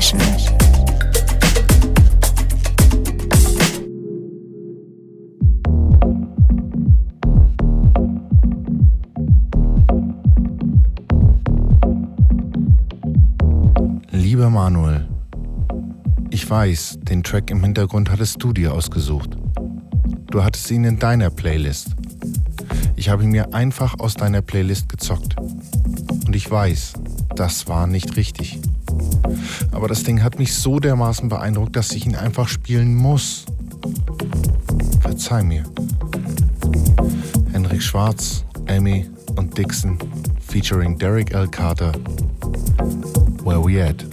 Session. Lieber Manuel, ich weiß, den Track im Hintergrund hattest du dir ausgesucht. Du hattest ihn in deiner Playlist. Ich habe ihn mir einfach aus deiner Playlist gezockt. Und ich weiß, das war nicht richtig. Aber das Ding hat mich so dermaßen beeindruckt, dass ich ihn einfach spielen muss. Verzeih mir. Henrik Schwarz, Amy und Dixon featuring Derek L. Carter. Where we at?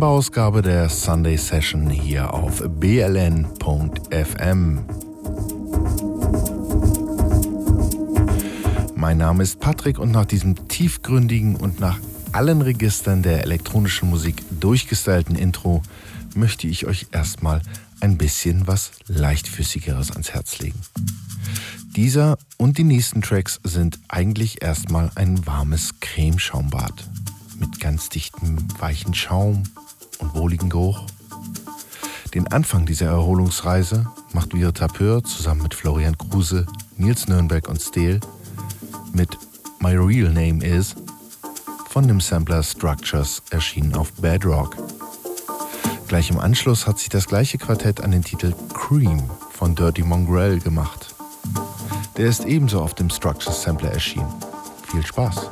Zur September-Ausgabe der Sunday Session hier auf bln.fm. Mein Name ist Patrick und nach diesem tiefgründigen und nach allen Registern der elektronischen Musik durchgestylten Intro möchte ich euch erstmal ein bisschen was leichtfüßigeres ans Herz legen. Dieser und die nächsten Tracks sind eigentlich erstmal ein warmes Cremeschaumbad mit ganz dichtem, weichen Schaum wohligen Geruch. Den Anfang dieser Erholungsreise macht Vira Tapeur zusammen mit Florian Kruse, Nils Nürnberg und Steele mit My Real Name Is von dem Sampler Structures erschienen auf Bedrock. Gleich im Anschluss hat sich das gleiche Quartett an den Titel Cream von Dirty Mongrel gemacht. Der ist ebenso auf dem Structures Sampler erschienen. Viel Spaß!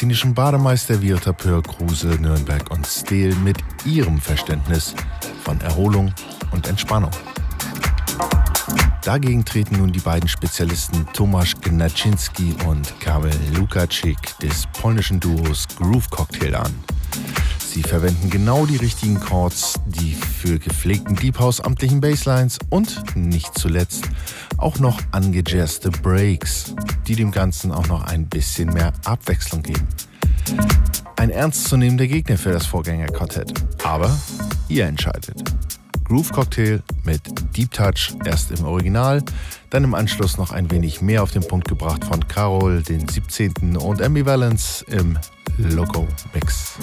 Tiermedizinischen Bademeister Viota Pör, Kruse, Nürnberg und Stehl mit ihrem Verständnis von Erholung und Entspannung. Dagegen treten nun die beiden Spezialisten Tomasz Gnaczynski und Kamil Lukaczyk des polnischen Duos Groove Cocktail an. Sie verwenden genau die richtigen Chords, die für gepflegten Deep House amtlichen Basslines und nicht zuletzt auch noch angejazzte Breaks, die dem Ganzen auch noch ein bisschen mehr Abwechslung geben. Ein ernstzunehmender Gegner für das Vorgängerquartett, aber ihr entscheidet. Groove Cocktail mit Deep Touch erst im Original, dann im Anschluss noch ein wenig mehr auf den Punkt gebracht von Carol, den 17. und Ambivalence im Loco Mix.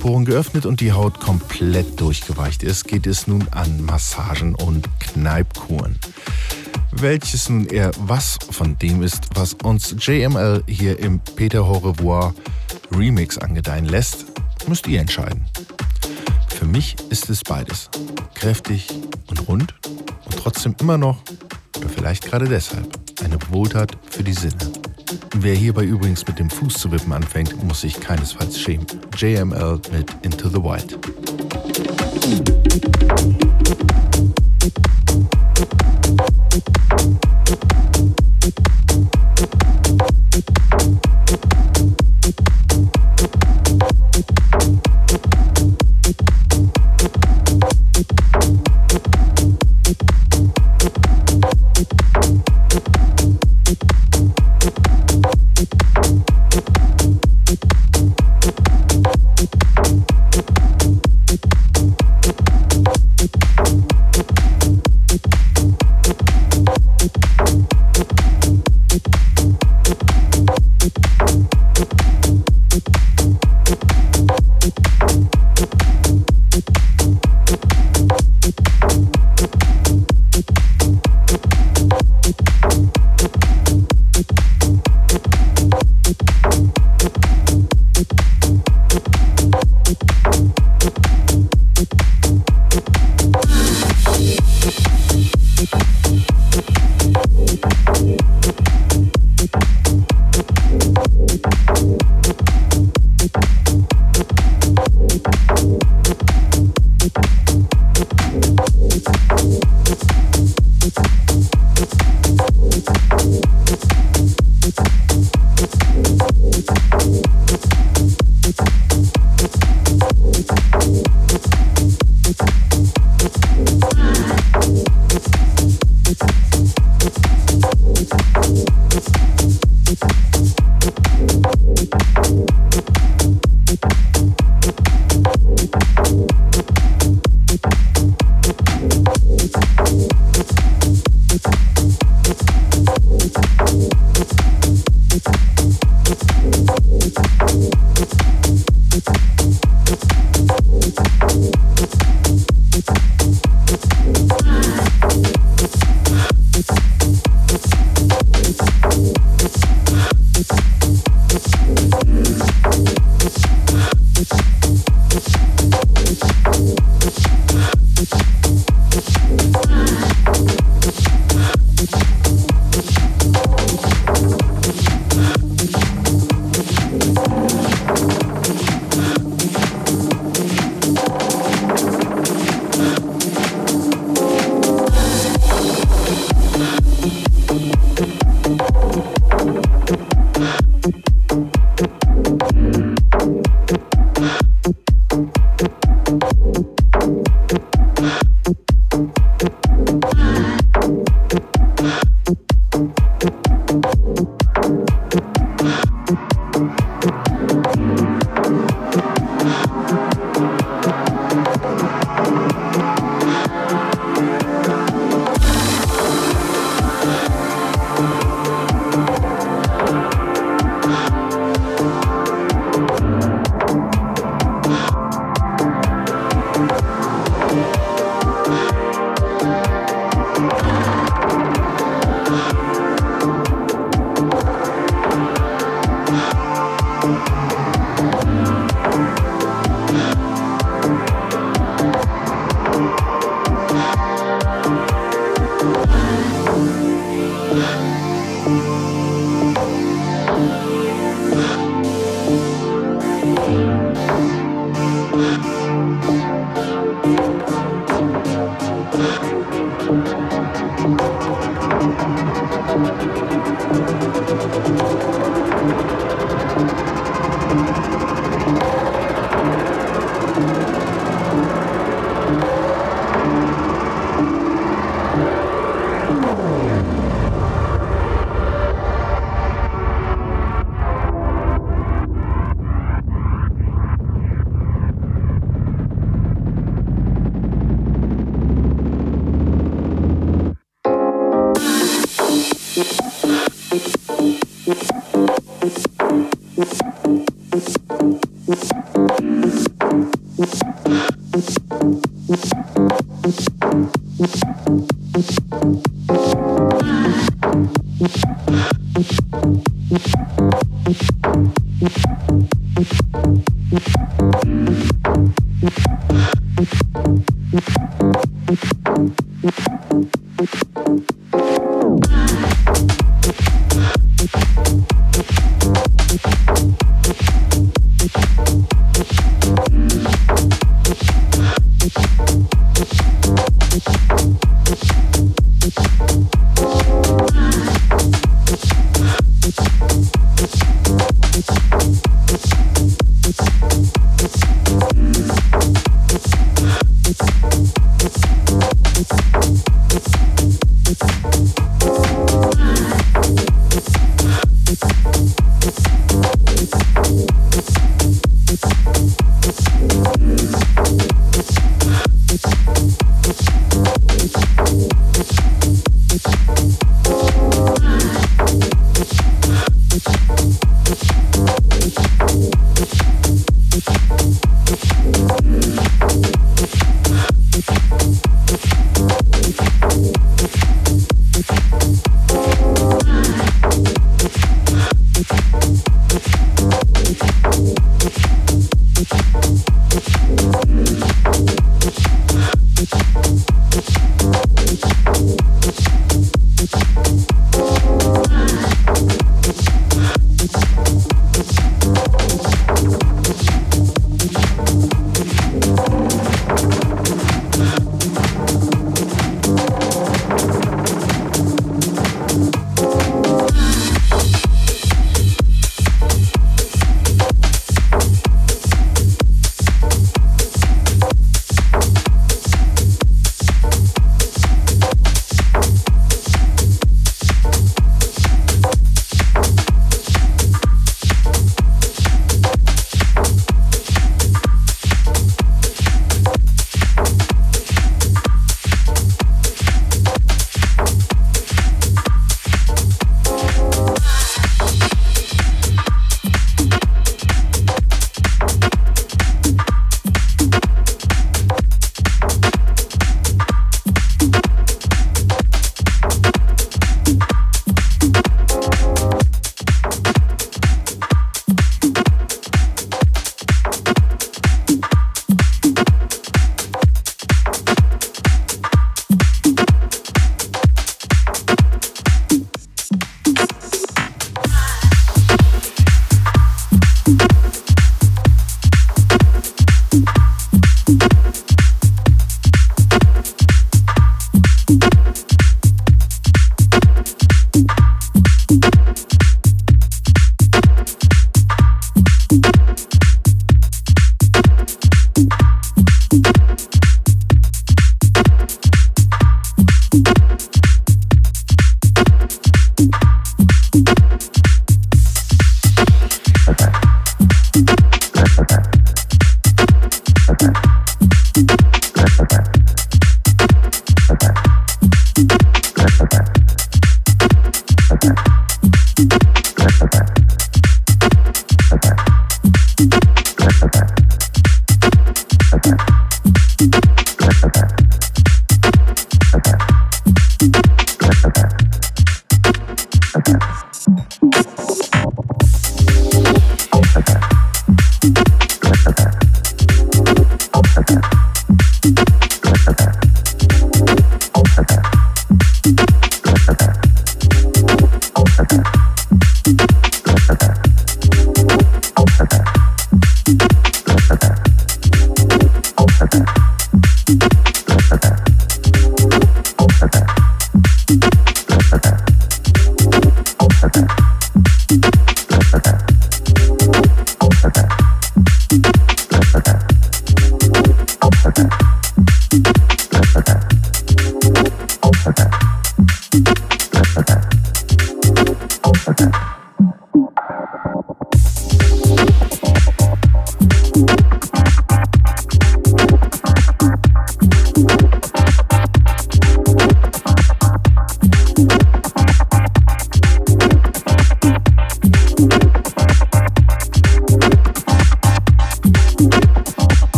Poren geöffnet und die Haut komplett durchgeweicht ist, geht es nun an Massagen und Kneipkuren. Welches nun eher was von dem ist, was uns JML hier im Peter Au revoir Remix angedeihen lässt, müsst ihr entscheiden. Für mich ist es beides. Kräftig und rund und trotzdem immer noch, oder vielleicht gerade deshalb, eine Wohltat für die Sinne. Wer hierbei übrigens mit dem Fuß zu wippen anfängt, muss sich keinesfalls schämen. JML mit Into the Wild.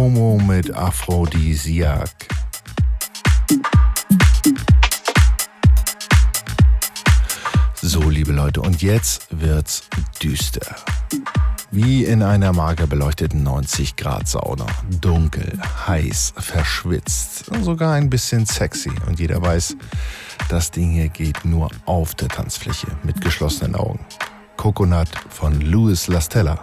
Promo mit Aphrodisiak. So, liebe Leute, und jetzt wird's düster. Wie in einer mager beleuchteten 90 Grad Sauna. Dunkel, heiß, verschwitzt, sogar ein bisschen sexy. Und jeder weiß, das Ding hier geht nur auf der Tanzfläche mit geschlossenen Augen. Coconut von Louis Lastella.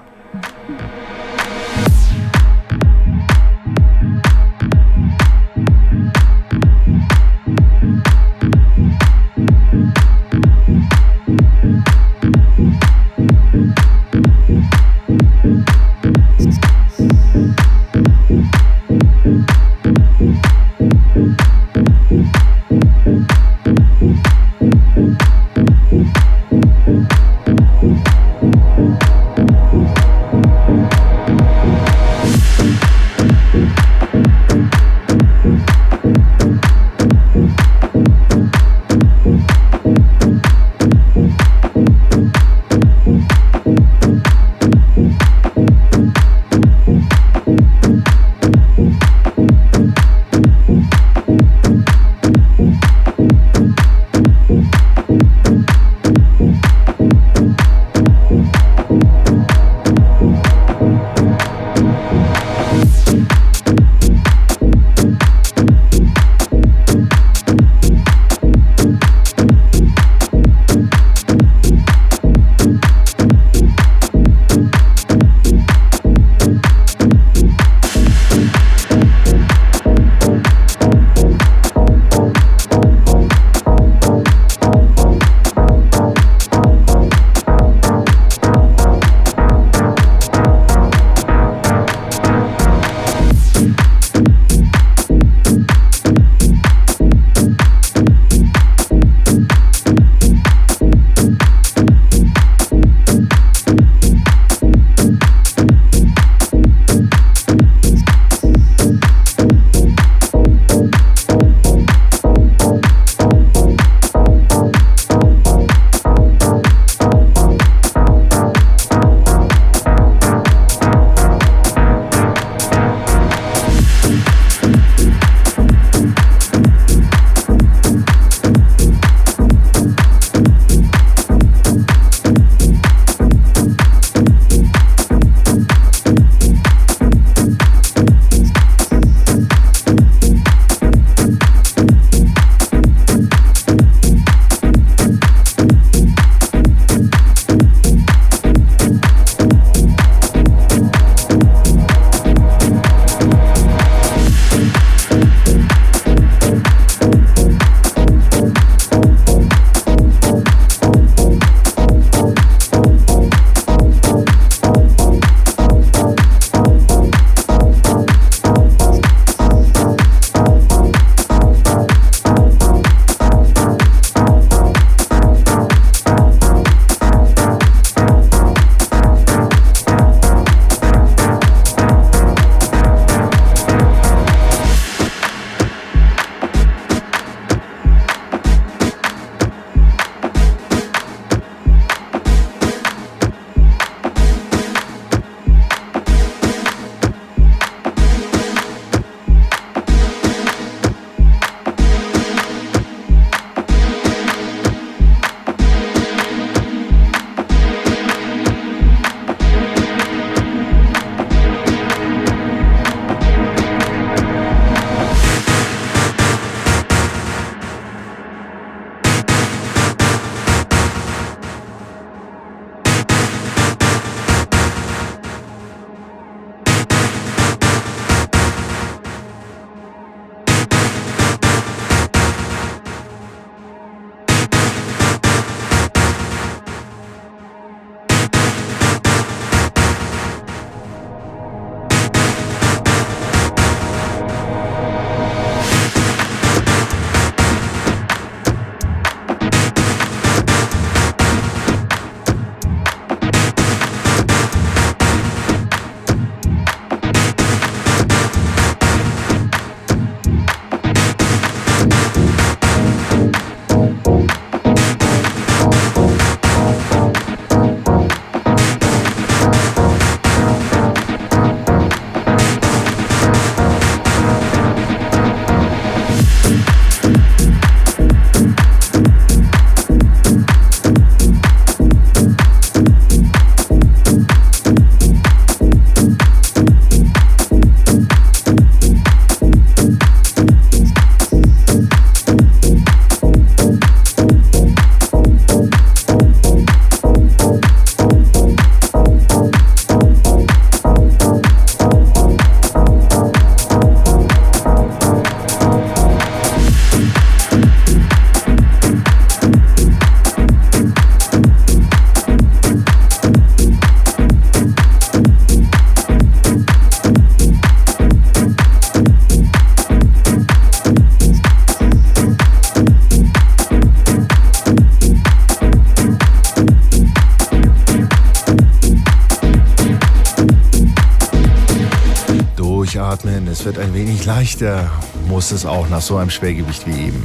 Leichter, muss es auch nach so einem Schwergewicht wie eben.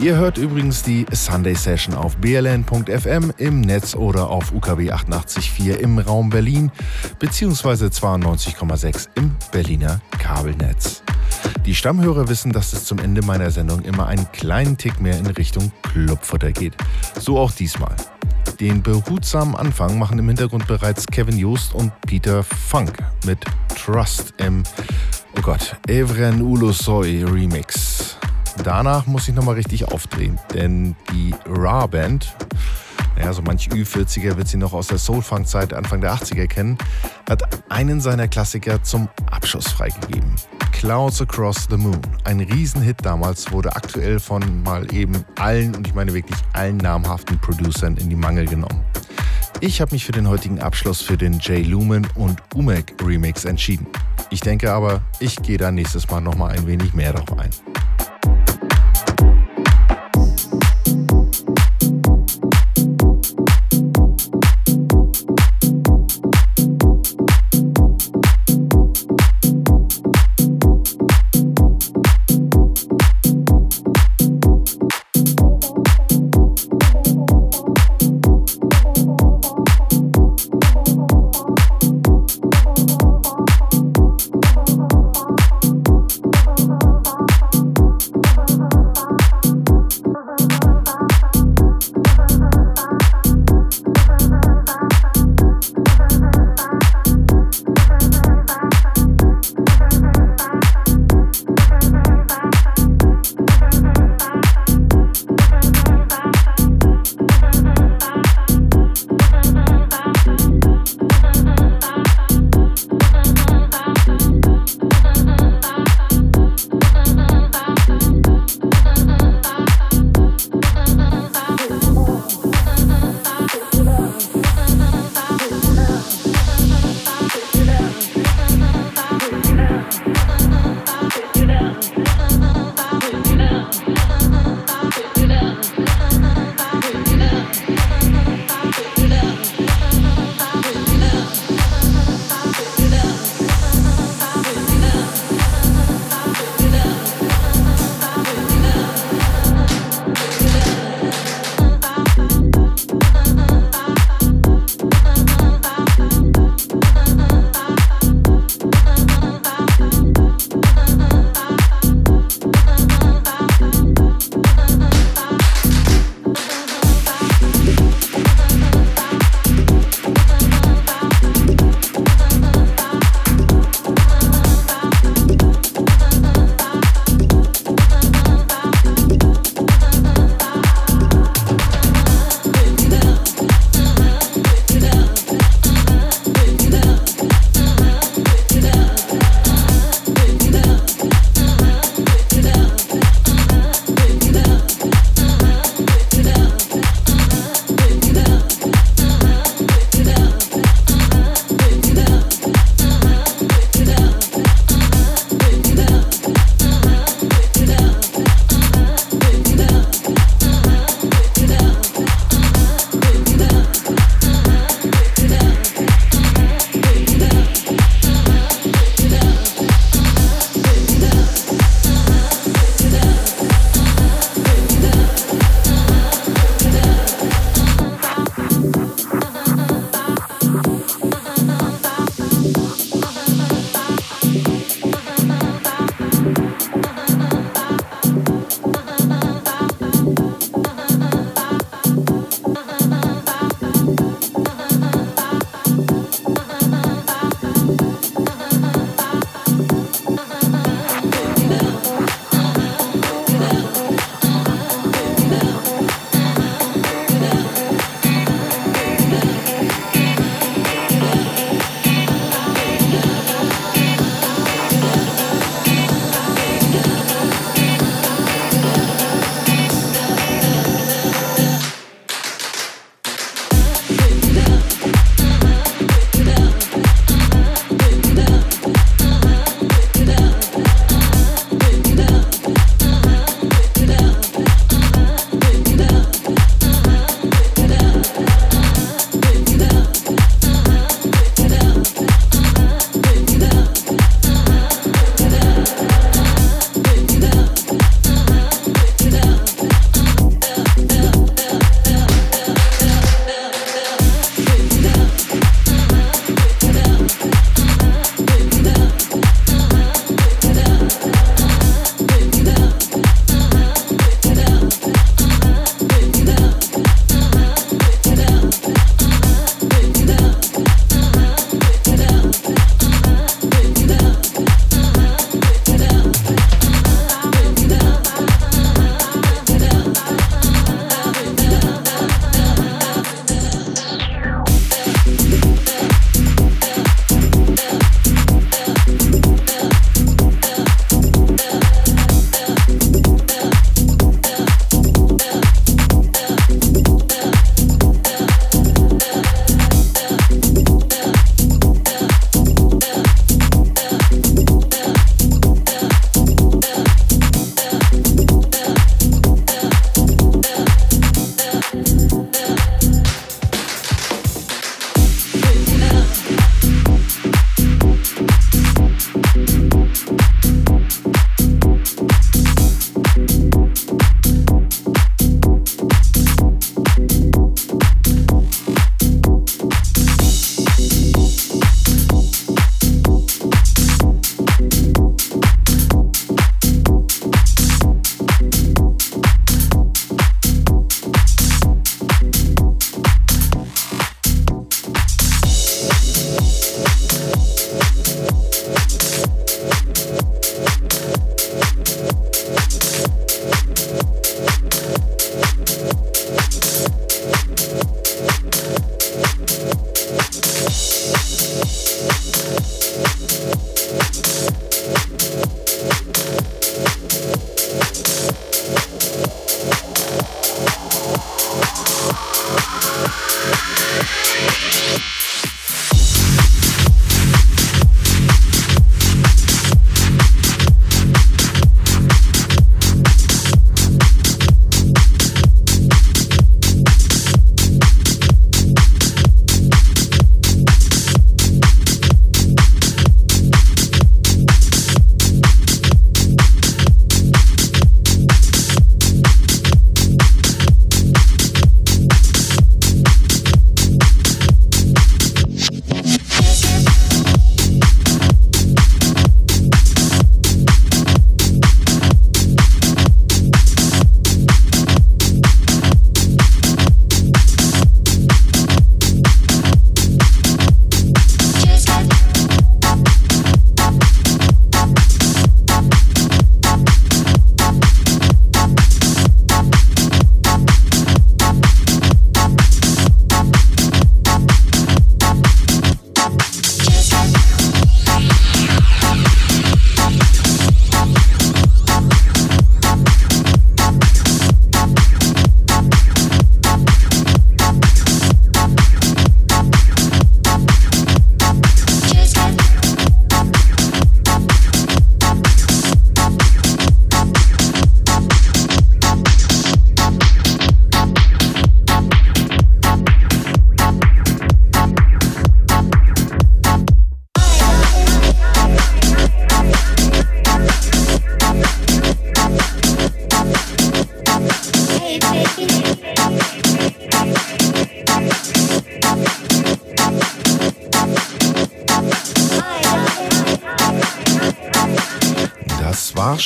Ihr hört übrigens die Sunday Session auf bln.fm im Netz oder auf UKW 88.4 im Raum Berlin beziehungsweise 92,6 im Berliner Kabelnetz. Die Stammhörer wissen, dass es zum Ende meiner Sendung immer einen kleinen Tick mehr in Richtung Clubfutter geht. So auch diesmal. Den behutsamen Anfang machen im Hintergrund bereits Kevin Joost und Peter Funk mit Trust im, Gott, Evren Ulosoi Remix. Danach muss ich nochmal richtig aufdrehen, denn die Ra Band, naja, so manch Ü40er wird sie noch aus der Soul-Funk-Zeit Anfang der 80er kennen, hat einen seiner Klassiker zum Abschuss freigegeben. Clouds Across the Moon. Ein Riesenhit damals, wurde aktuell von mal eben allen, und ich meine wirklich allen namhaften Producern in die Mangel genommen. Ich habe mich für den heutigen Abschluss für den Jay Lumen und Umek Remix entschieden. Ich denke aber, ich gehe da nächstes Mal nochmal ein wenig mehr drauf ein.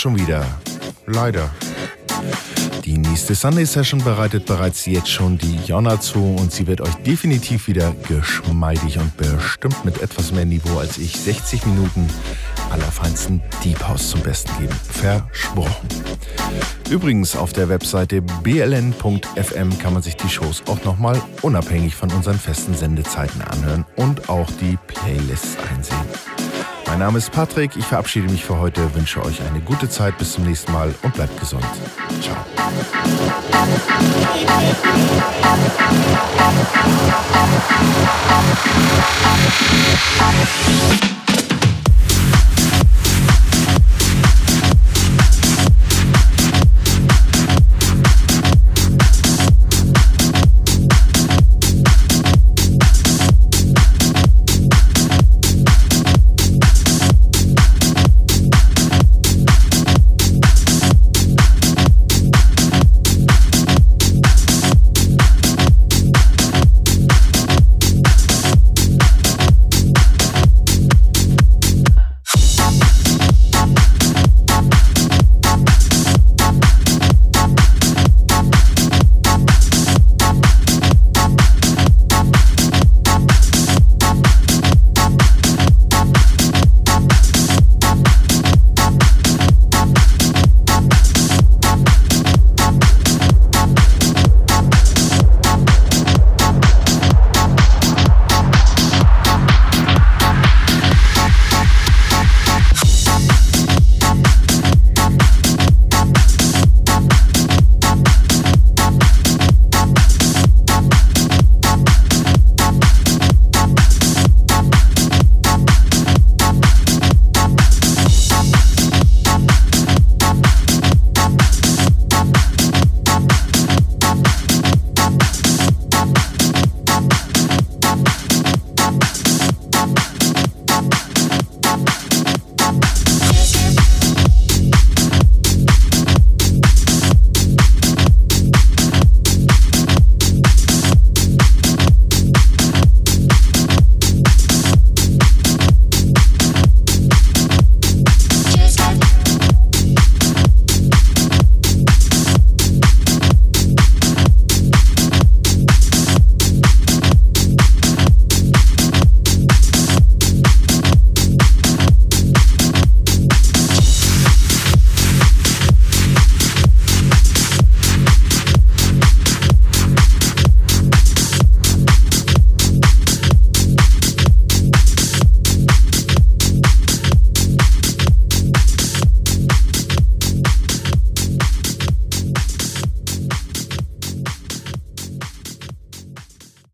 Schon wieder. Leider. Die nächste Sunday Session bereitet bereits jetzt schon die Jonna zu und sie wird euch definitiv wieder geschmeidig und bestimmt mit etwas mehr Niveau als ich 60 Minuten allerfeinsten Deep House zum Besten geben. Versprochen. Übrigens auf der Webseite bln.fm kann man sich die Shows auch nochmal unabhängig von unseren festen Sendezeiten anhören und auch die Playlists einsehen. Mein Name ist Patrick, ich verabschiede mich für heute, wünsche euch eine gute Zeit, bis zum nächsten Mal und bleibt gesund. Ciao.